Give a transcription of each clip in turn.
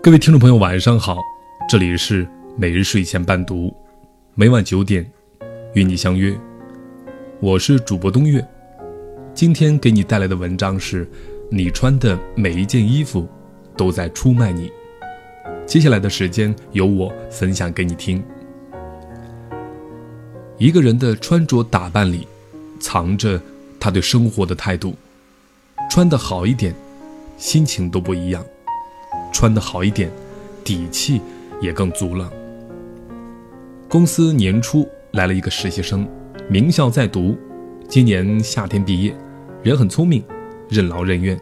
各位听众朋友，晚上好，这里是每日睡前伴读，每晚九点与你相约，我是主播东月。今天给你带来的文章是：你穿的每一件衣服都在出卖你。接下来的时间由我分享给你听。一个人的穿着打扮里，藏着他对生活的态度。穿得好一点，心情都不一样。穿得好一点，底气也更足了。公司年初来了一个实习生，名校在读，今年夏天毕业，人很聪明，任劳任怨，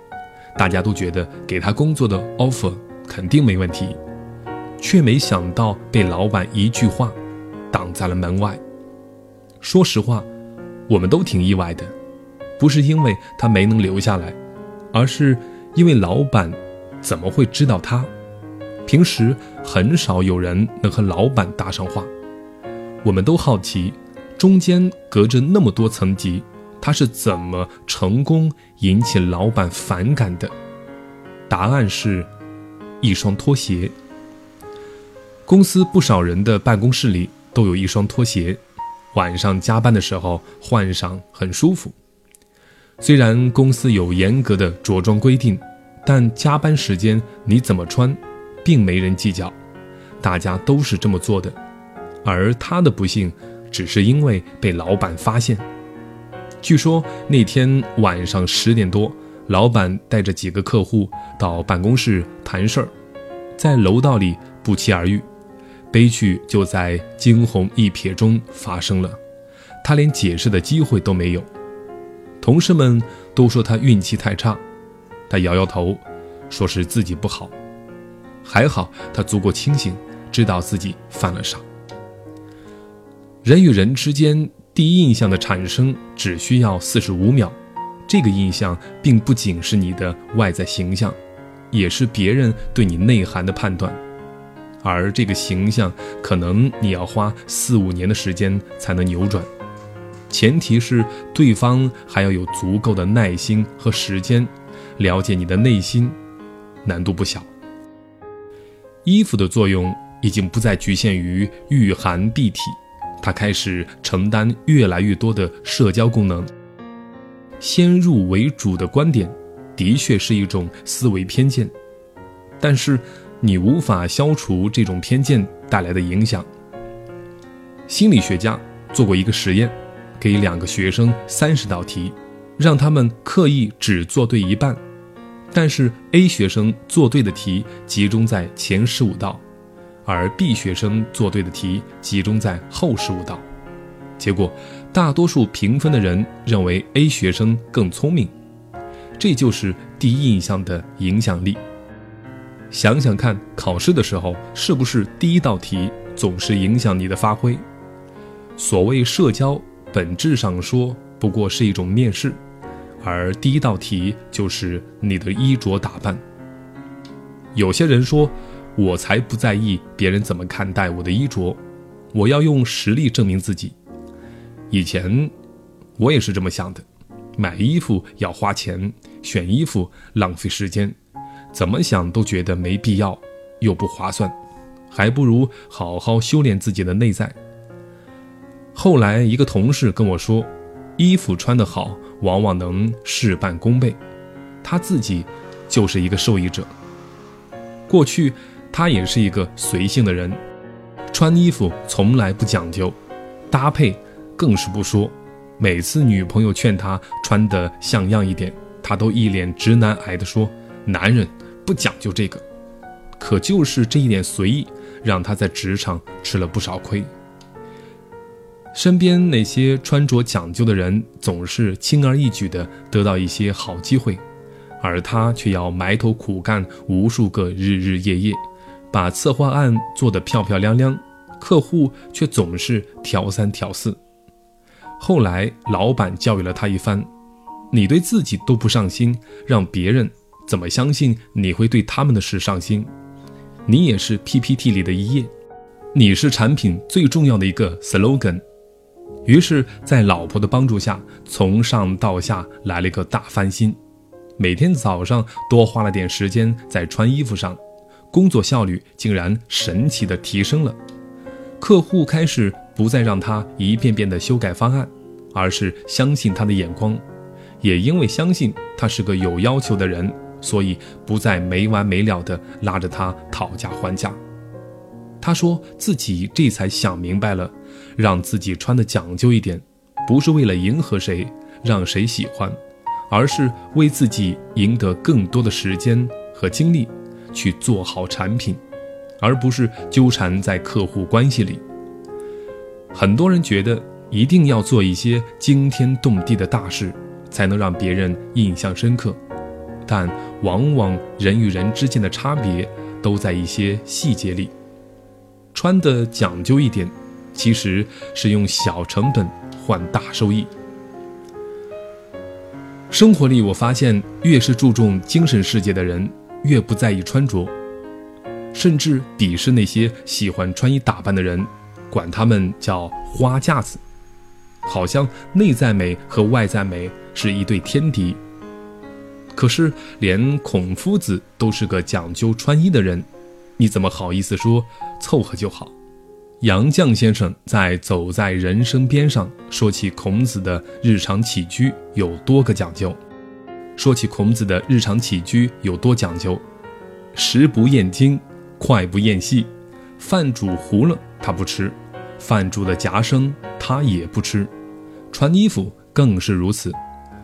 大家都觉得给他工作的 offer 肯定没问题，却没想到被老板一句话挡在了门外。说实话，我们都挺意外的，不是因为他没能留下来，而是因为老板。怎么会知道他？平时很少有人能和老板搭上话。我们都好奇，中间隔着那么多层级，他是怎么成功引起老板反感的？答案是，一双拖鞋。公司不少人的办公室里都有一双拖鞋，晚上加班的时候换上很舒服。虽然公司有严格的着装规定。但加班时间你怎么穿，并没人计较，大家都是这么做的。而他的不幸，只是因为被老板发现。据说那天晚上十点多，老板带着几个客户到办公室谈事儿，在楼道里不期而遇，悲剧就在惊鸿一瞥中发生了。他连解释的机会都没有，同事们都说他运气太差。他摇摇头，说是自己不好，还好他足够清醒，知道自己犯了傻。人与人之间第一印象的产生只需要四十五秒，这个印象并不仅是你的外在形象，也是别人对你内涵的判断，而这个形象可能你要花四五年的时间才能扭转，前提是对方还要有足够的耐心和时间。了解你的内心，难度不小。衣服的作用已经不再局限于御寒蔽体，它开始承担越来越多的社交功能。先入为主的观点，的确是一种思维偏见，但是你无法消除这种偏见带来的影响。心理学家做过一个实验，给两个学生三十道题，让他们刻意只做对一半。但是 A 学生做对的题集中在前十五道，而 B 学生做对的题集中在后十五道。结果，大多数评分的人认为 A 学生更聪明。这就是第一印象的影响力。想想看，考试的时候是不是第一道题总是影响你的发挥？所谓社交，本质上说不过是一种面试。而第一道题就是你的衣着打扮。有些人说，我才不在意别人怎么看待我的衣着，我要用实力证明自己。以前我也是这么想的，买衣服要花钱，选衣服浪费时间，怎么想都觉得没必要，又不划算，还不如好好修炼自己的内在。后来一个同事跟我说，衣服穿得好。往往能事半功倍，他自己就是一个受益者。过去他也是一个随性的人，穿衣服从来不讲究，搭配更是不说。每次女朋友劝他穿得像样一点，他都一脸直男癌的说：“男人不讲究这个。”可就是这一点随意，让他在职场吃了不少亏。身边那些穿着讲究的人，总是轻而易举地得到一些好机会，而他却要埋头苦干无数个日日夜夜，把策划案做得漂漂亮亮，客户却总是挑三挑四。后来老板教育了他一番：“你对自己都不上心，让别人怎么相信你会对他们的事上心？你也是 PPT 里的一页，你是产品最重要的一个 slogan。”于是，在老婆的帮助下，从上到下来了一个大翻新。每天早上多花了点时间在穿衣服上，工作效率竟然神奇的提升了。客户开始不再让他一遍遍的修改方案，而是相信他的眼光。也因为相信他是个有要求的人，所以不再没完没了的拉着他讨价还价。他说自己这才想明白了，让自己穿的讲究一点，不是为了迎合谁，让谁喜欢，而是为自己赢得更多的时间和精力去做好产品。而不是纠缠在客户关系里。很多人觉得一定要做一些惊天动地的大事，才能让别人印象深刻，但往往人与人之间的差别都在一些细节里。穿的讲究一点，其实是用小成本换大收益。生活里，我发现越是注重精神世界的人，越不在意穿着。甚至鄙视那些喜欢穿衣打扮的人，管他们叫花架子，好像内在美和外在美是一对天敌。可是连孔夫子都是个讲究穿衣的人，你怎么好意思说凑合就好？杨绛先生在《走在人生边上》说起孔子的日常起居有多个讲究。说起孔子的日常起居有多讲究，食不厌精。快不厌细，饭煮糊了他不吃，饭煮的夹生他也不吃，穿衣服更是如此，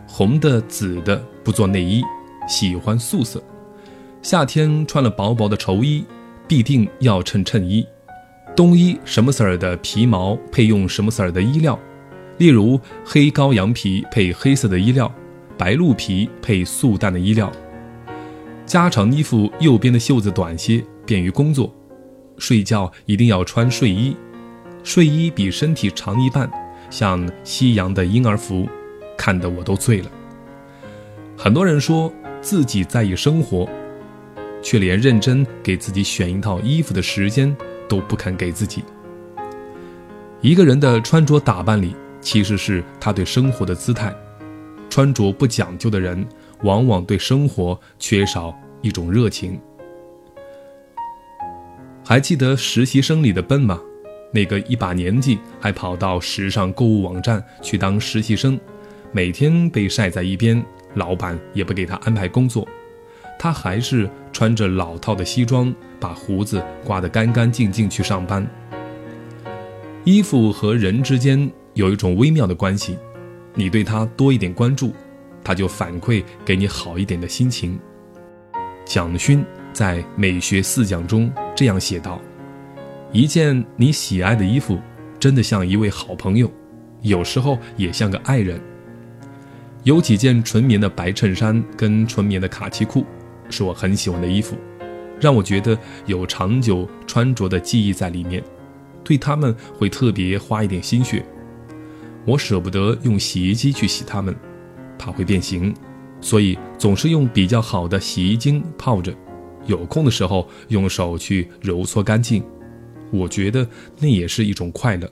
红的紫的不做内衣，喜欢素色，夏天穿了薄薄的绸衣，必定要衬衬衣，冬衣什么色儿的皮毛配用什么色儿的衣料，例如黑羔羊皮配黑色的衣料，白鹿皮配素淡的衣料，加长衣服右边的袖子短些。便于工作，睡觉一定要穿睡衣，睡衣比身体长一半，像西洋的婴儿服，看得我都醉了。很多人说自己在意生活，却连认真给自己选一套衣服的时间都不肯给自己。一个人的穿着打扮里，其实是他对生活的姿态。穿着不讲究的人，往往对生活缺少一种热情。还记得实习生里的笨吗？那个一把年纪还跑到时尚购物网站去当实习生，每天被晒在一边，老板也不给他安排工作，他还是穿着老套的西装，把胡子刮得干干净净去上班。衣服和人之间有一种微妙的关系，你对他多一点关注，他就反馈给你好一点的心情。蒋勋。在美学四讲中这样写道：“一件你喜爱的衣服，真的像一位好朋友，有时候也像个爱人。有几件纯棉的白衬衫跟纯棉的卡其裤，是我很喜欢的衣服，让我觉得有长久穿着的记忆在里面，对他们会特别花一点心血。我舍不得用洗衣机去洗它们，怕会变形，所以总是用比较好的洗衣精泡着。”有空的时候用手去揉搓干净，我觉得那也是一种快乐。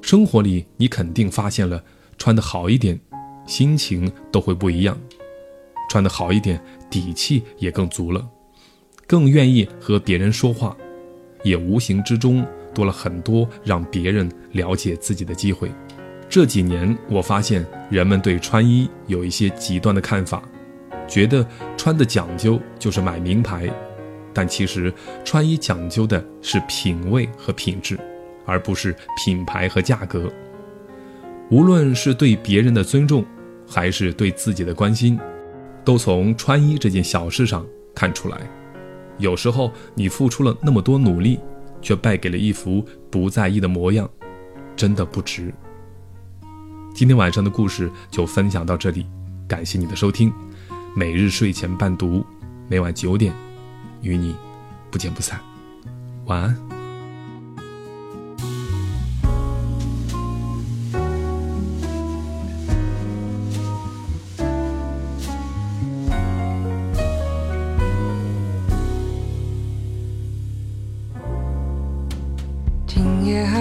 生活里你肯定发现了，穿得好一点，心情都会不一样；穿得好一点，底气也更足了，更愿意和别人说话，也无形之中多了很多让别人了解自己的机会。这几年我发现，人们对穿衣有一些极端的看法。觉得穿的讲究就是买名牌，但其实穿衣讲究的是品味和品质，而不是品牌和价格。无论是对别人的尊重，还是对自己的关心，都从穿衣这件小事上看出来。有时候你付出了那么多努力，却败给了一副不在意的模样，真的不值。今天晚上的故事就分享到这里，感谢你的收听。每日睡前伴读，每晚九点，与你不见不散。晚安。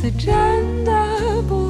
次真的不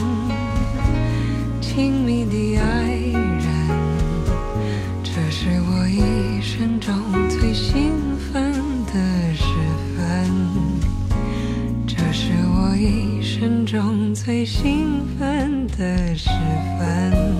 最兴奋的时分。